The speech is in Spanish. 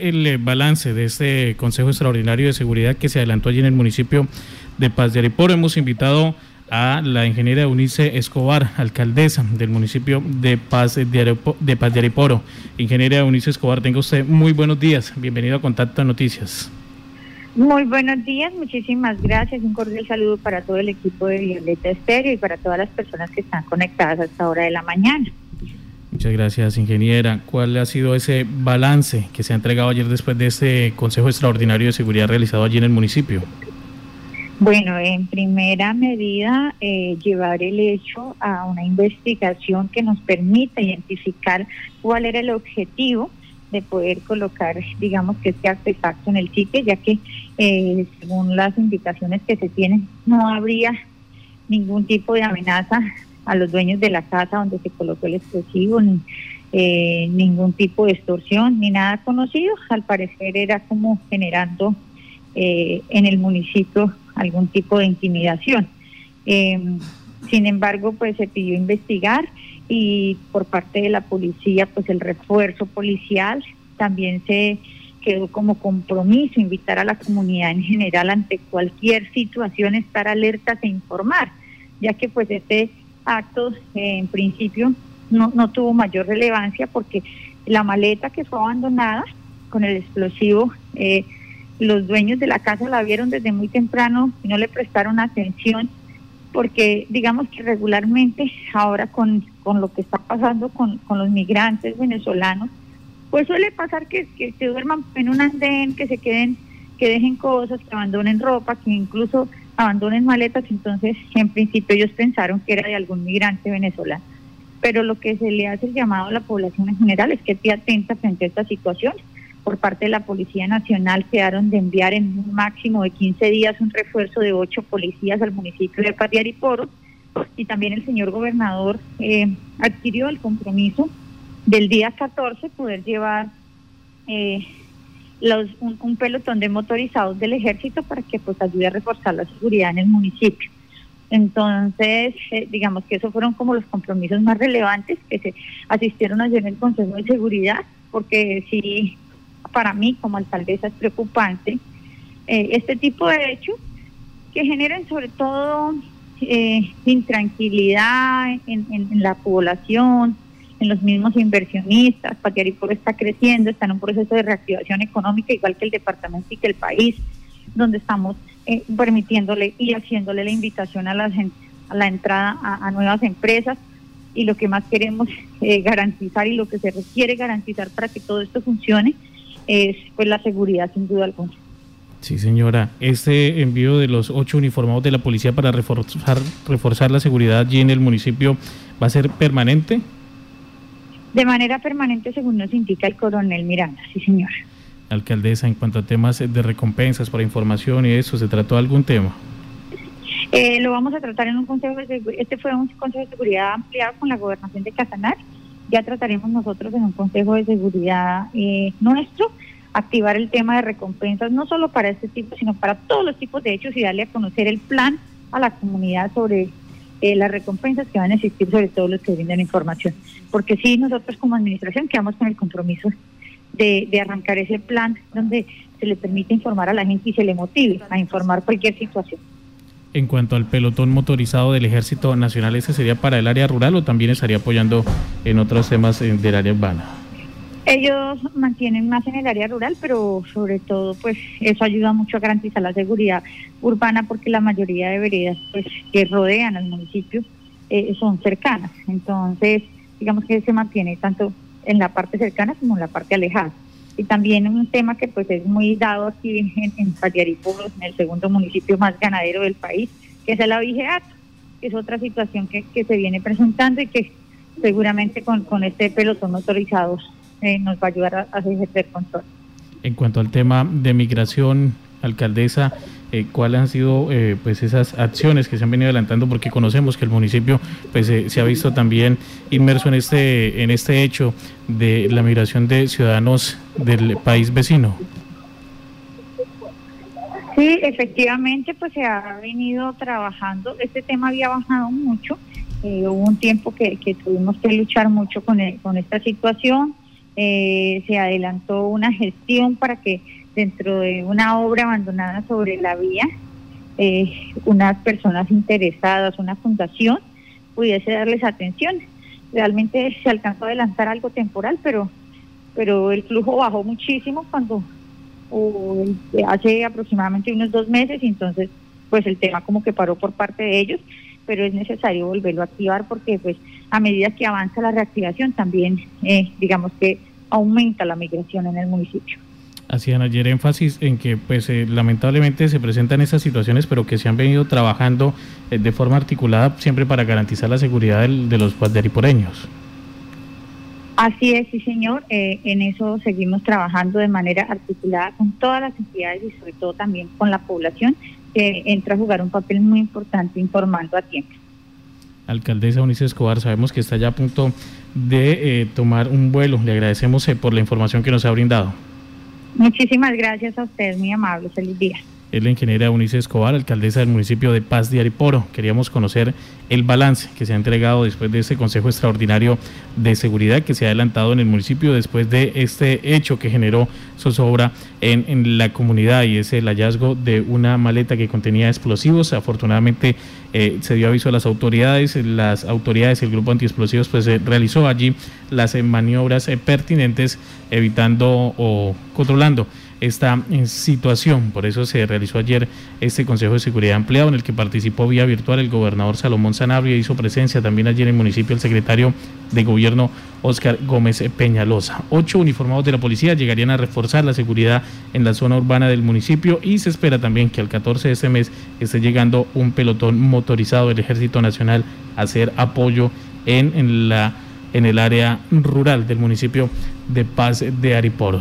el eh, balance de este Consejo Extraordinario de Seguridad que se adelantó allí en el municipio de Paz de Ariporo. Hemos invitado a la ingeniera Unice Escobar, alcaldesa del municipio de Paz de, de Paz de Ariporo. Ingeniera Unice Escobar, tenga usted muy buenos días. Bienvenido a Contacto Noticias. Muy buenos días, muchísimas gracias. Un cordial saludo para todo el equipo de Violeta Estéreo y para todas las personas que están conectadas a esta hora de la mañana. Muchas gracias, ingeniera. ¿Cuál ha sido ese balance que se ha entregado ayer después de este Consejo Extraordinario de Seguridad realizado allí en el municipio? Bueno, en primera medida, eh, llevar el hecho a una investigación que nos permita identificar cuál era el objetivo de poder colocar, digamos, que este artefacto en el sitio, ya que eh, según las indicaciones que se tienen, no habría ningún tipo de amenaza a los dueños de la casa donde se colocó el explosivo, ni eh, ningún tipo de extorsión, ni nada conocido. Al parecer era como generando eh, en el municipio algún tipo de intimidación. Em, sin embargo, pues se pidió investigar y por parte de la policía, pues el refuerzo policial también se quedó como compromiso invitar a la comunidad en general ante cualquier situación estar alertas e informar, ya que pues este actos en principio no, no tuvo mayor relevancia porque la maleta que fue abandonada con el explosivo, eh, los dueños de la casa la vieron desde muy temprano y no le prestaron atención porque digamos que regularmente ahora con, con lo que está pasando con, con los migrantes venezolanos, pues suele pasar que, que se duerman en un andén, que se queden, que dejen cosas, que abandonen ropa, que incluso abandonen maletas, entonces en principio ellos pensaron que era de algún migrante venezolano. Pero lo que se le hace el llamado a la población en general es que esté atenta frente a esta situación. Por parte de la Policía Nacional quedaron de enviar en un máximo de 15 días un refuerzo de ocho policías al municipio de Paz y Poro. Y también el señor gobernador eh, adquirió el compromiso del día 14 poder llevar eh, un, pelotón de motorizados del ejército para que pues ayude a reforzar la seguridad en el municipio. Entonces, eh, digamos que esos fueron como los compromisos más relevantes que se asistieron ayer en el Consejo de Seguridad, porque sí, para mí como alcaldesa es preocupante eh, este tipo de hechos que generan sobre todo eh, intranquilidad en, en la población, en los mismos inversionistas. Patiaripor está creciendo, está en un proceso de reactivación económica, igual que el departamento y que el país, donde estamos eh, permitiéndole y haciéndole la invitación a la, a la entrada a, nuevas empresas. Y lo que más queremos eh, garantizar y lo que se requiere garantizar para que todo esto funcione es pues la seguridad, sin duda alguna. Sí, señora. Este envío de los ocho uniformados de la policía para reforzar, reforzar la seguridad allí en el municipio va a ser permanente de manera permanente, según nos indica el coronel Miranda, sí señor. Alcaldesa, en cuanto a temas de recompensas por información y eso, ¿se trató algún tema? Eh, lo vamos a tratar en un consejo de este fue un consejo de seguridad ampliado con la gobernación de Casanar. Ya trataremos nosotros en un consejo de seguridad eh, nuestro activar el tema de recompensas no solo para este tipo, sino para todos los tipos de hechos y darle a conocer el plan a la comunidad sobre eh, las recompensas que van a existir sobre todo los que brindan información. Porque sí, nosotros como administración quedamos con el compromiso de, de arrancar ese plan donde se le permite informar a la gente y se le motive a informar cualquier situación. En cuanto al pelotón motorizado del Ejército Nacional, ¿ese sería para el área rural o también estaría apoyando en otros temas eh, del área urbana? Ellos mantienen más en el área rural, pero sobre todo, pues eso ayuda mucho a garantizar la seguridad urbana porque la mayoría de veredas pues, que rodean al municipio eh, son cercanas. Entonces, digamos que se mantiene tanto en la parte cercana como en la parte alejada. Y también un tema que pues es muy dado aquí en, en en el segundo municipio más ganadero del país, que es el abigeato, que es otra situación que, que se viene presentando y que seguramente con, con este pelotón motorizado eh, nos va a ayudar a, a, ejercer control. En cuanto al tema de migración, alcaldesa, eh, ¿cuáles han sido eh, pues esas acciones que se han venido adelantando? Porque conocemos que el municipio pues se ha visto también inmerso en este en este hecho de la migración de ciudadanos del país vecino. Sí, efectivamente, pues se ha venido trabajando. Este tema había bajado mucho. hubo un tiempo que, que, tuvimos que luchar mucho con, con esta situación eh, se adelantó una gestión para que dentro de una obra abandonada sobre la vía, eh, unas personas interesadas, una fundación, pudiese darles atención. Realmente se alcanzó a adelantar algo temporal, pero, pero el flujo bajó muchísimo cuando hace aproximadamente unos dos meses, y entonces pues el tema como que paró por parte de ellos, pero es necesario volverlo a activar porque pues a medida que avanza la reactivación también eh, digamos que aumenta la migración en el municipio. Hacían ayer énfasis en que pues eh, lamentablemente se presentan esas situaciones, pero que se han venido trabajando eh, de forma articulada siempre para garantizar la seguridad de los guaderiporeños. Así es, sí señor, eh, en eso seguimos trabajando de manera articulada con todas las entidades y sobre todo también con la población que entra a jugar un papel muy importante informando a tiempo alcaldesa Unice Escobar, sabemos que está ya a punto de eh, tomar un vuelo. Le agradecemos eh, por la información que nos ha brindado. Muchísimas gracias a ustedes, muy amable. Feliz día es la ingeniera Unice Escobar, alcaldesa del municipio de Paz de Ariporo. Queríamos conocer el balance que se ha entregado después de este Consejo Extraordinario de Seguridad que se ha adelantado en el municipio después de este hecho que generó zozobra en, en la comunidad y es el hallazgo de una maleta que contenía explosivos. Afortunadamente eh, se dio aviso a las autoridades, las autoridades, el grupo antiexplosivos pues eh, realizó allí las maniobras eh, pertinentes evitando o controlando esta eh, situación. Por eso se realizó ayer este Consejo de Seguridad Ampliado en el que participó vía virtual el gobernador Salomón Sanabria, hizo presencia también ayer en el municipio el secretario de Gobierno Óscar Gómez Peñalosa. Ocho uniformados de la policía llegarían a reforzar la seguridad en la zona urbana del municipio y se espera también que al 14 de este mes esté llegando un pelotón motorizado del Ejército Nacional a hacer apoyo en, en la en el área rural del municipio de Paz de Ariporo.